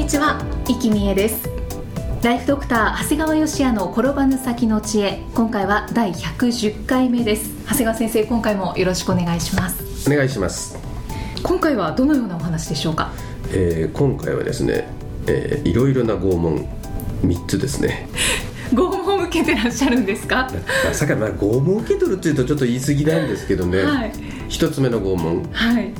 にちは、生きみえです。ライフドクター長谷川芳也の転ばぬ先の知恵。今回は第110回目です。長谷川先生今回もよろしくお願いします。お願いします、今回はどのようなお話でしょうか？えー今回はですね、えーいろいろな拷問3つですね。拷問受けてらっしゃるんですか？まさかまあ拷問受け取るっていうとちょっと言い過ぎなんですけどね、はい。一つ目の拷問。はい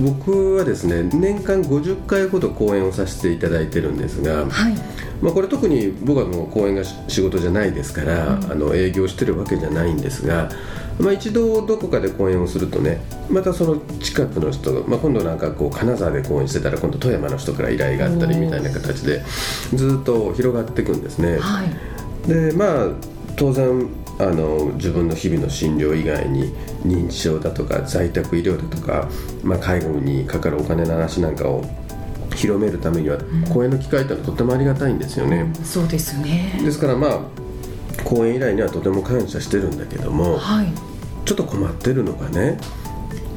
僕はですね年間50回ほど講演をさせていただいてるんですが、はい。まあ、これ特に僕はもう講演がし仕事じゃないですから、うん。あの営業してるわけじゃないんですが、まあ、一度どこかで講演をするとねまたその近くの人が、まあ、今度なんかこう金沢で講演してたら今度富山の人から依頼があったりみたいな形でずっと広がっていくんですね。はい。でまあ当然あの自分の日々の診療以外に認知症だとか在宅医療だとか、まあ、介護にかかるお金の話なんかを広めるためには講演の機会ってのはとてもありがたいんですよね。そうですね。ですからまあ講演依頼にはとても感謝してるんだけどもはい。ちょっと困ってるのがね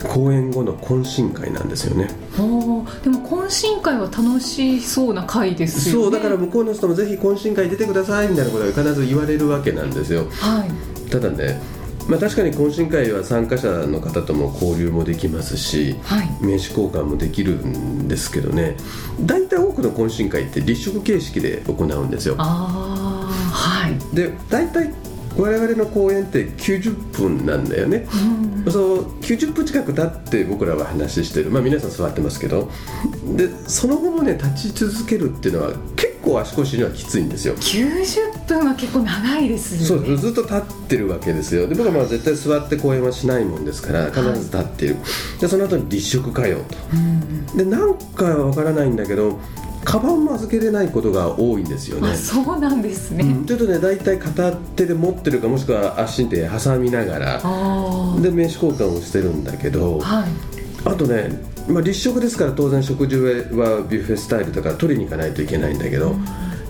講演後の懇親会なんですよねでも懇親会は楽しそうな会ですよね。そうだから向こうの人もぜひ懇親会出てくださいみたいなことが必ず言われるわけなんですよ。はい。ただねまあ確かに懇親会は参加者の方とも交流もできますしはい。名刺交換もできるんですけどね。大体多くの懇親会って立食形式で行うんですよ。ああはい。で大体我々の講演って90分なんだよね。うん。そう90分近く経って僕らは話してる。まあ皆さん座ってますけど。でその後もね立ち続けるっていうのは結構足腰にはきついんですよ。90分は結構長いですそよね。うずっと立ってるわけですよ。で僕はまあ絶対座って講演はしないもんですから必ず立っている、でその後に立食かようんとでなんかわからないんだけどカバンも預けれないことが多いんですよね。あそうなんですね、うん。ちょっとね大体片手で持ってるかもしくは足に手挟みながらあで名刺交換をしてるんだけどあはい。あとね、まあ、立食ですから当然食事はビュッフェスタイルだから取りに行かないといけないんだけど、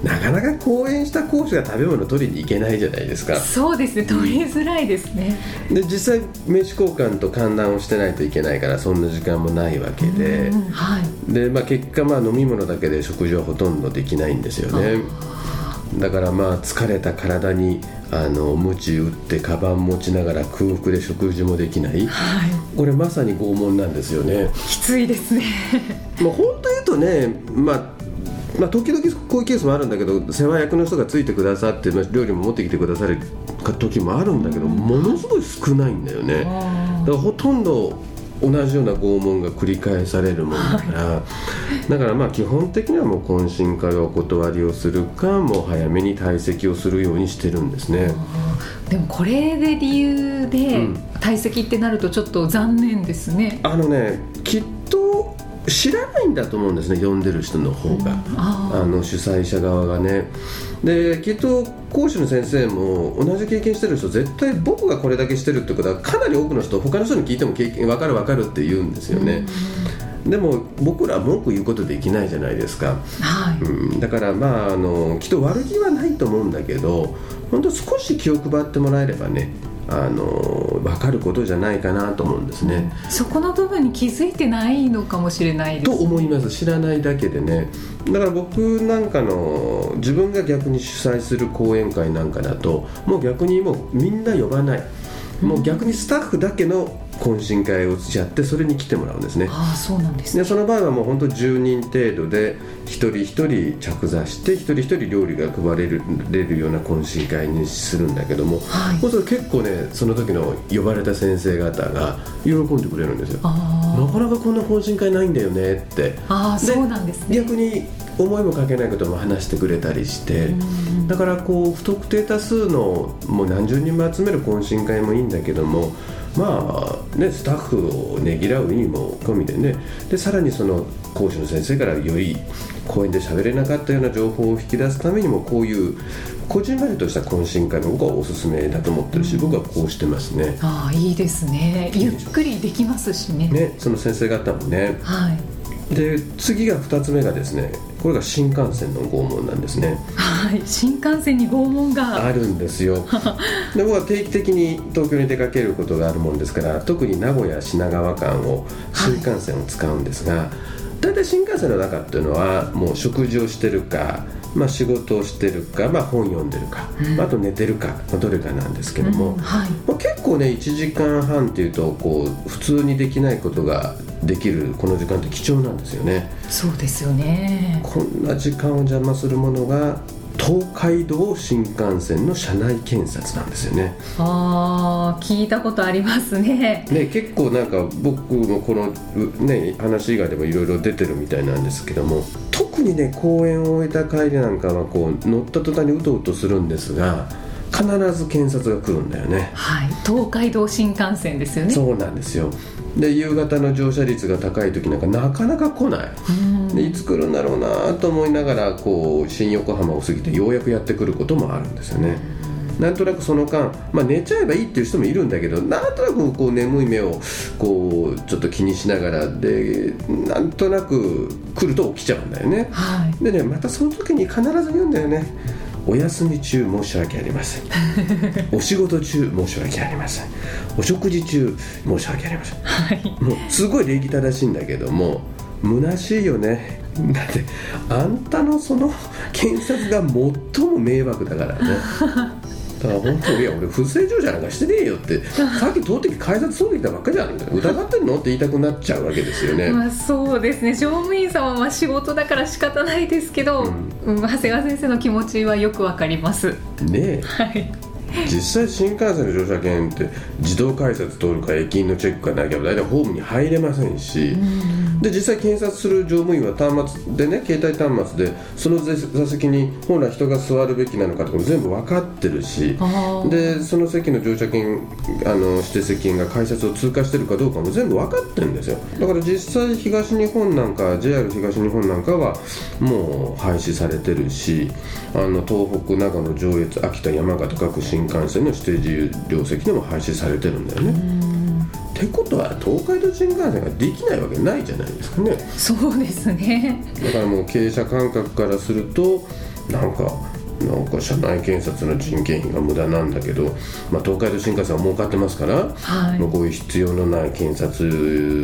なかなか講演した講師が食べ物取りに行けないじゃないですか。そうですね。取りづらいですね。で実際名刺交換と歓談をしてないといけないからそんな時間もないわけで。うんはい。で、まあ、結果まあ飲み物だけで食事はほとんどできないんですよね。だからまあ疲れた体にあの鞭打ってカバン持ちながら空腹で食事もできない。はい。これまさに拷問なんですよね。きついですね。まあ、本当言うとね、まあ、まあ時々こういうケースもあるんだけど世話役の人がついてくださって、まあ、料理も持ってきてくださる時もあるんだけどものすごい少ないんだよね。だからほとんど同じような拷問が繰り返されるもんだから、だからまあ基本的にはもう懇親会はお断りをするかもう早めに退席をするようにしてるんですね。でもこれで理由でうん。退席ってなるとちょっと残念ですね、あのねきっと知らないんだと思うんですね読んでる人の方が。ああの主催者側がね。できっと講師の先生も同じ経験してる人絶対僕がこれだけしてるってことはかなり多くの人他の人に聞いても経験分かる分かるって言うんですよね、でも僕らは文句言うことできないじゃないですか、はい、うん、だからまああのきっと悪気はないと思うんだけど本当少し気を配ってもらえればねあの分かることじゃないかなと思うんですね。そこの部分に気づいてないのかもしれないですと思います。知らないだけでね。だから僕なんかの自分が逆に主催する講演会なんかだともう逆にもうみんな呼ばないもう逆にスタッフだけの懇親会をやってそれに来てもらうんですね。ああそうなんですね。でその場合はもう本当10人程度で一人一人着座して一人一人料理が配れるれるような懇親会にするんだけども、はい。そうすると結構ねその時の呼ばれた先生方が喜んでくれるんですよ。あなかなかこんな懇親会ないんだよねって。でああそうなんですね。逆に思いもかけないことも話してくれたりして、うん。だからこう不特定多数のもう何十人も集める懇親会もいいんだけどもまあねスタッフをねぎらう意味も込みでね。でさらにその講師の先生からより講演で喋れなかったような情報を引き出すためにもこういうこじんまりとした懇親会も僕はおすすめだと思ってるし、僕はこうしてますね。ああいいですね。ゆっくりできますしね。ねその先生方もねはいで次が2つ目がですねこれが新幹線の拷問なんですね。はい新幹線に拷問が。あるんですよ。で僕は定期的に東京に出かけることがあるもんですから特に名古屋品川間を新幹線を使うんですが、大体新幹線の中っていうのはもう食事をしてるか、まあ、仕事をしてるか、まあ、本読んでるか、うん。あと寝てるか、まあどれかなんですけども、うん。はい。まあ、結構ね1時間半っていうとこう普通にできないことができるこの時間って貴重なんですよね。そうですよね。こんな時間を邪魔するものが東海道新幹線の車内検察なんですよね。ああ聞いたことありますね。ね結構なんか僕もこのね話以外でもいろいろ出てるみたいなんですけども。特にね公演を終えた帰りなんかはこう乗った途端にうとうとするんですが必ず検察が来るんだよね。はい東海道新幹線ですよね。そうなんですよで夕方の乗車率が高い時なんかなかなか来ない。うん。でいつ来るんだろうなと思いながらこう新横浜を過ぎてようやくやってくることもあるんですよね。なんとなくその間、まあ、寝ちゃえばいいっていう人もいるんだけどなんとなくこう眠い目をこうちょっと気にしながらでなんとなく来ると起きちゃうんだよね。はい。でねまたその時に必ず言うんだよねお休み中申し訳ありません。お仕事中申し訳ありません。お食事中申し訳ありません。はい。もうすごい礼儀正しいんだけども虚しいよね。だってあんたのその検察が最も迷惑だからね だから本当いや俺不正乗車なんかしてねえよってさっき通ってき改札通ってきたばっかじゃん疑ってんのって言いたくなっちゃうわけですよね、まあそうですね。乗務員さんはまあ仕事だから仕方ないですけど、うん。長谷川先生の気持ちはよくわかります。ねえ。はい実際新幹線の乗車券って自動改札通るか駅員のチェックがなきゃ大体ホームに入れませんし、で実際検察する乗務員は端末でね携帯端末でその座席に本来人が座るべきなのかとかも全部分かってるしでその席の乗車券あの指定席券が改札を通過してるかどうかも全部分かってるんですよ。だから実際東日本なんか JR 東日本なんかはもう廃止されてるしあの東北長野上越秋田山形各新幹線の指定自由両席でも廃止されてるんだよね。ってことは東海道新幹線ができないわけないじゃないですかね。そうですね。だからもう経営者感覚からするとなんかなんか社内検察の人件費が無駄なんだけど、まあ、東海道新幹線は儲かってますから、はい。もうこういう必要のない検察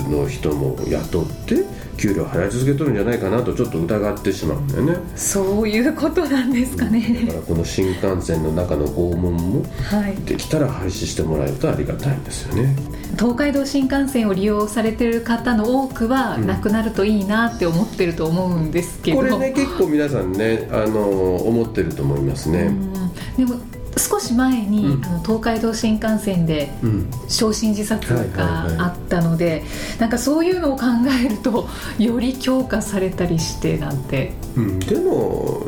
の人も雇って給料払い続けとるんじゃないかなとちょっと疑ってしまうんだよね。そういうことなんですかだねからこの新幹線の中の拷問もはい。できたら廃止してもらえるとありがたいんですよね。東海道新幹線を利用されてる方の多くはうん。なくなるといいなって思ってると思うんですけど、これね結構皆さんねあの思ってると思いますね。うん。でも少し前に、うん。あの東海道新幹線でうん。焼身自殺があったので、なんかそういうのを考えるとより強化されたりしてなんて。うん、でも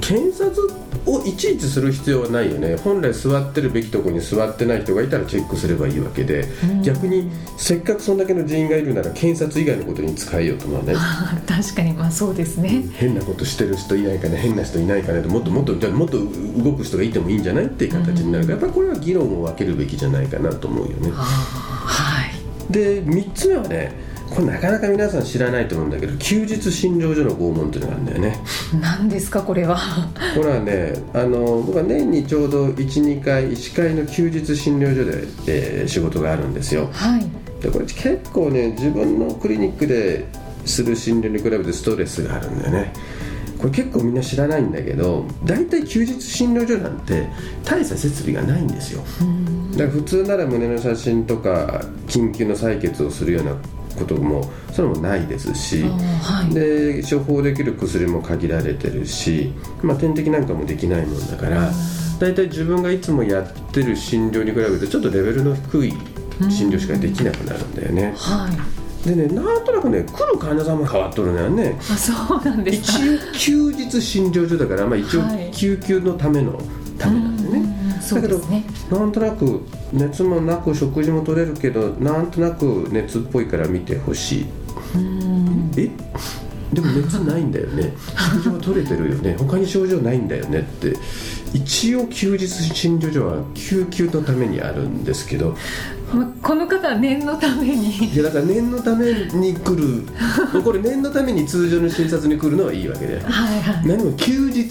検察をいちいちする必要はないよね。本来座ってるべきところに座ってない人がいたらチェックすればいいわけで、うん。逆にせっかくそんだけの人員がいるなら検察以外のことに使えようと思うね 確かにまあそうですね、変なことしてる人いないかね変な人いないかねともっともっとじゃあもっと動く人がいてもいいんじゃないっていう形になるから、やっぱりこれは議論を分けるべきじゃないかなと思うよね。はい。で3つ目はねこれなかなか皆さん知らないと思うんだけど休日診療所の拷問っていうのがあるんだよね。何ですかこれは。これはねあの僕は年にちょうど12回医師会の休日診療所で、えー仕事があるんですよ。はい。でこれ結構ね自分のクリニックでする診療に比べてストレスがあるんだよね。これ結構みんな知らないんだけど大体休日診療所なんて大した設備がないんですよ。だから普通なら胸の写真とか緊急の採血をするようなこともそれもないですしあはい。で処方できる薬も限られてるし、まあ、点滴なんかもできないもんだから大体自分がいつもやってる診療に比べてちょっとレベルの低い診療しかできなくなるんだよね。はい。でねなんとなくね来る患者さんも変わっとるのよね。あそうなんです一か応休日診療所だから、まあ、一応はい。救急のためのためなんでね、うんそうですね。なんとなく熱もなく食事も取れるけどなんとなく熱っぽいから見てほしい。え？でも熱ないんだよね。食事も取れてるよね。他に症状ないんだよねって。一応休日診療所は救急のためにあるんですけど。まあこの方は念のために。いやだから念のために来る。これ念のために通常の診察に来るのはいいわけではいはい。何も休日？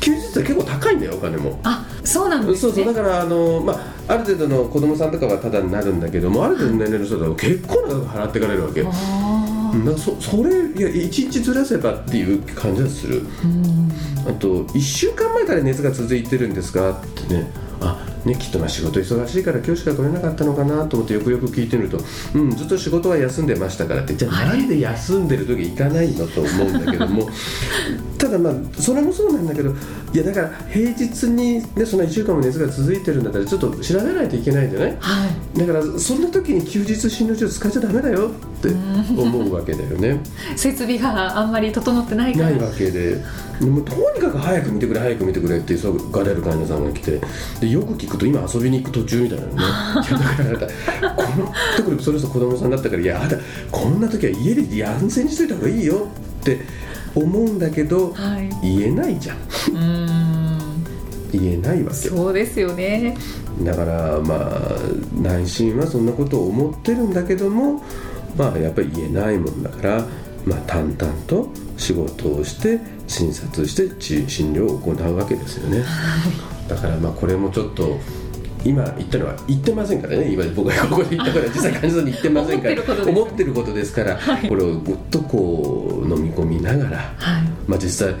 休日って結構高いんだよお金も。あそうなんですそうねそうだからあの、まあ、ある程度の子供さんとかはタダになるんだけどもある程度の年齢の人だと結構な額払っていかれるわけ。だかあらそそれいや一日ずらせばっていう感じはする。ーうん。あと1週間前から熱が続いてるんですかってね。あねきっとまあ仕事忙しいから今日しか来れなかったのかなと思ってよくよく聞いてみるとうんずっと仕事は休んでましたからってじゃあなんで休んでる時行かないのと思うんだけども ただまあそれもそうなんだけどいやだから平日にねそんな1週間も熱が続いてるんだったらちょっと調べないといけないじゃない？はい。だからそんな時に休日診療所使っちゃダメだよって思うわけだよね。設備があんまり整ってないから。ないわけで。でもとにかく早く見てくれ早く見てくれって急がれる患者さんが来て。でよく聞くと今遊びに行く途中みたいなのね。いやだからあなたこの特にそれこそ子供さんだったからいやあなたこんな時は家で安静にしといた方がいいよって思うんだけどはい。言えないじゃん。うん。言えないわけ。そうですよね。だからまあ内心はそんなことを思ってるんだけどもまあやっぱり言えないもんだから、まあ、淡々と仕事をして診察して治診療を行うわけですよね。だからまあこれもちょっと今言ったのは言ってませんからね今僕がここで言ったから実際患者さんに言ってませんから思ってることです思ってることですから、はい。これをぐっとこう飲み込みながら、はい。まあ、実際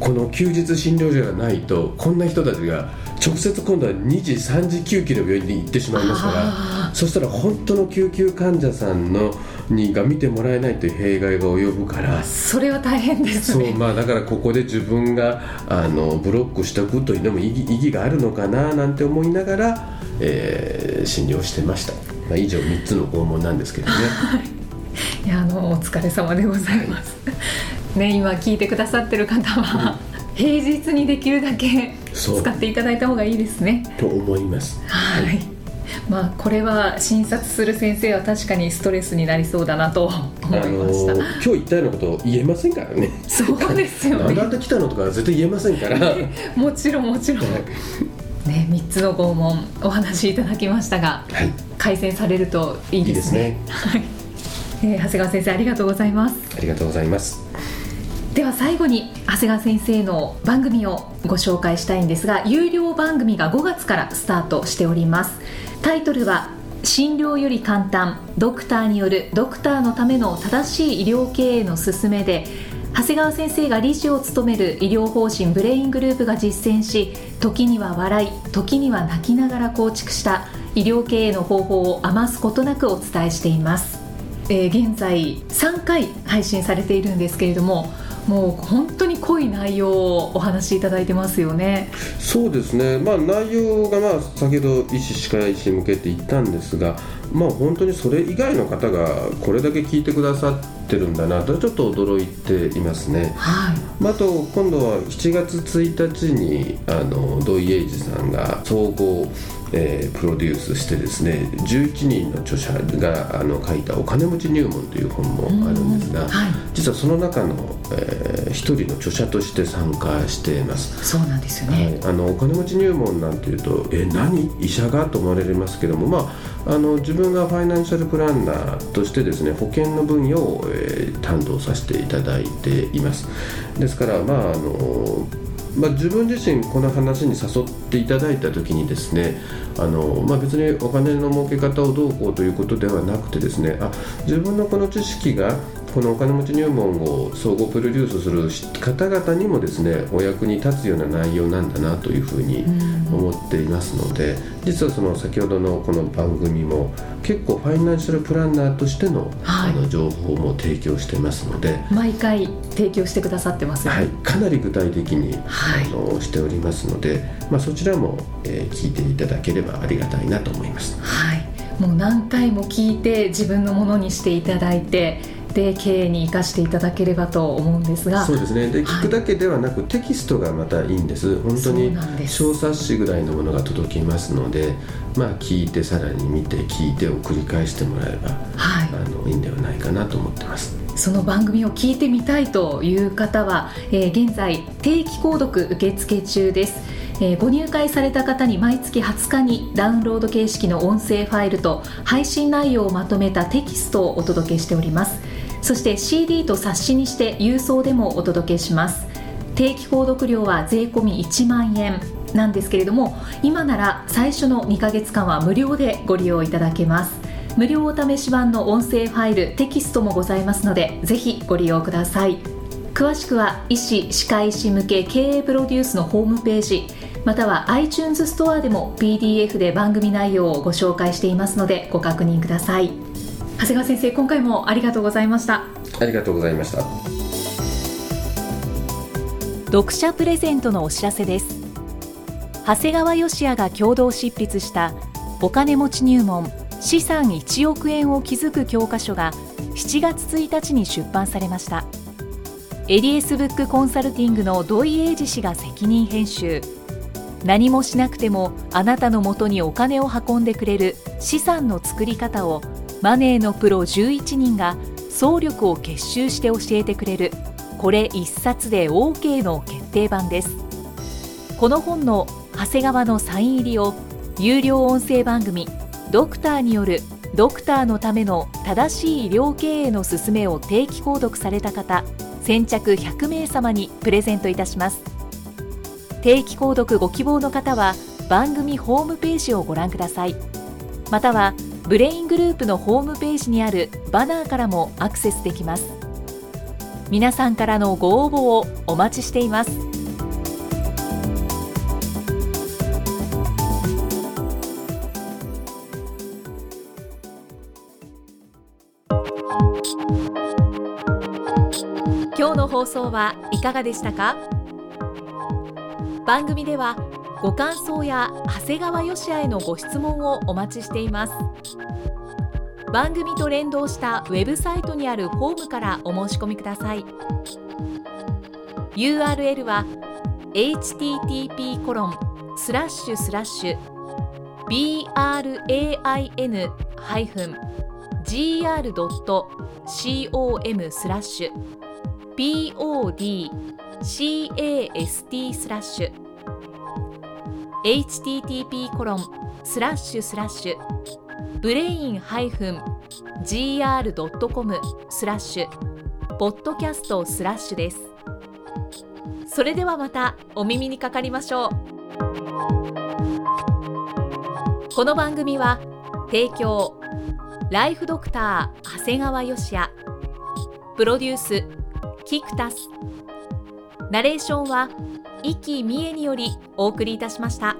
この休日診療所がないとこんな人たちが直接今度は2時3時救急の病院に行ってしまいますからあそしたら本当の救急患者さんのにが見てもらえないという弊害が及ぶからそれは大変ですそうねまあだからここで自分があのブロックしておくというのも意義意義があるのかななんて思いながら、えー診療してました、まあ、以上3つの訪問なんですけどね。い。やあのお疲れ様でございます。ね今聞いてくださってる方は平日にできるだけ使っていただいた方がいいですね。と思いますはい。まあこれは診察する先生は確かにストレスになりそうだなと思いあのました。今日言ったようなことを言えませんからねそうですよねなんであん。た来たのとか絶対言えませんから、はいもちろんもちろん。ね三つの拷問お話しいただきましたがはい、改善されるといいですね。はい。えー長谷川先生ありがとうございます。ありがとうございますでは最後に長谷川先生の番組をご紹介したいんですが有料番組が5月からスタートしております。タイトルは診療より簡単。ドクターによるドクターのための正しい医療経営の勧めで。長谷川先生が理事を務める医療法人ブレイングループが実践し時には笑い時には泣きながら構築した医療経営の方法を余すことなくお伝えしています。えー現在3回配信されているんですけれどももう本当に濃い内容をお話しいただいてますよね。そうですね、まあ、内容が、まあ、先ほど医師、歯科医師に向けて言ったんですが、まあ、本当にそれ以外の方がこれだけ聞いてくださってるんだなとちょっと驚いていますね。はい、まあ、あと今度は7月1日にあの土井英二さんが総合、えープロデュースしてですね11人の著者があの書いた「お金持ち入門」という本もあるんですが、はい、実はその中の、えー一人の著者として参加しています。そうなんですよはね。い、あのお金持ち入門なんていうとえ何医者がと思われますけども、まあ、あの自分がファイナンシャルプランナーとしてですね保険の分野を、えー担当させていただいていますですからまああのまあ、自分自身この話に誘っていただいた時にですねあの、まあ、別にお金の儲け方をどうこうということではなくてですねあ自分のこの知識がこのお金持ち入門を総合プロデュースする方々にもですねお役に立つような内容なんだなというふうに思っていますので実はその先ほどのこの番組も結構ファイナンシャルプランナーとしての,、はいあの情報も提供してますので。毎回提供してくださってます。はい、かなり具体的に、はいあのしておりますので、まあ、そちらも、えー聞いていただければありがたいなと思います。はい、もう何回も聞いて自分のものにしていただいてで経営に生かしていただければと思うんですが。そうですね。で聞くだけではなく、はい、テキストがまたいいんです。本当に小冊子ぐらいのものが届きますのでまあ聞いてさらに見て聞いてを繰り返してもらえば、はい、あのいいんではないかなと思ってます。その番組を聞いてみたいという方は、えー、現在定期購読受付中です、えー、ご入会された方に毎月20日にダウンロード形式の音声ファイルと配信内容をまとめたテキストをお届けしておりますそして CD と冊子にして郵送でもお届けします。定期購読料は税込1万円なんですけれども今なら最初の2ヶ月間は無料でご利用いただけます。無料お試し版の音声ファイルテキストもございますのでぜひご利用ください。詳しくは医師・歯科医師向け経営プロデュースのホームページまたは iTunes ストアでも PDF で番組内容をご紹介していますのでご確認ください。長谷川先生今回もありがとうございました。ありがとうございました。読者プレゼントのお知らせです。長谷川義也が共同執筆したお金持ち入門資産1億円を築く教科書が7月1日に出版されました。エリエスブックコンサルティングの土井英二氏が責任編集。何もしなくてもあなたのもとにお金を運んでくれる資産の作り方をマネーのプロ11人が総力を結集して教えてくれるこれ一冊で OK の決定版です。この本の長谷川のサイン入りを有料音声番組ドクターによるドクターのための正しい医療経営の勧めを定期購読された方先着100名様にプレゼントいたします。定期購読ご希望の方は番組ホームページをご覧ください。またはブレイングループのホームページにあるバナーからもアクセスできます。皆さんからのご応募をお待ちしています。今日の放送はいかがでしたか？番組ではご感想や長谷川よしあへのご質問をお待ちしています。番組と連動したウェブサイトにあるホームからお申し込みください。URL は http コロンスラッシュスラッシュ brain-gr.com スラッシュ podcast スラッシュ http コロンスラッシュスラッシュブレイン -gr.com スラッシュポッドキャストスラッシュです。それではまたお耳にかかりましょう。この番組は提供ライフドクター長谷川芳也プロデュースキクタス。ナレーションは生きみえによりお送りいたしました。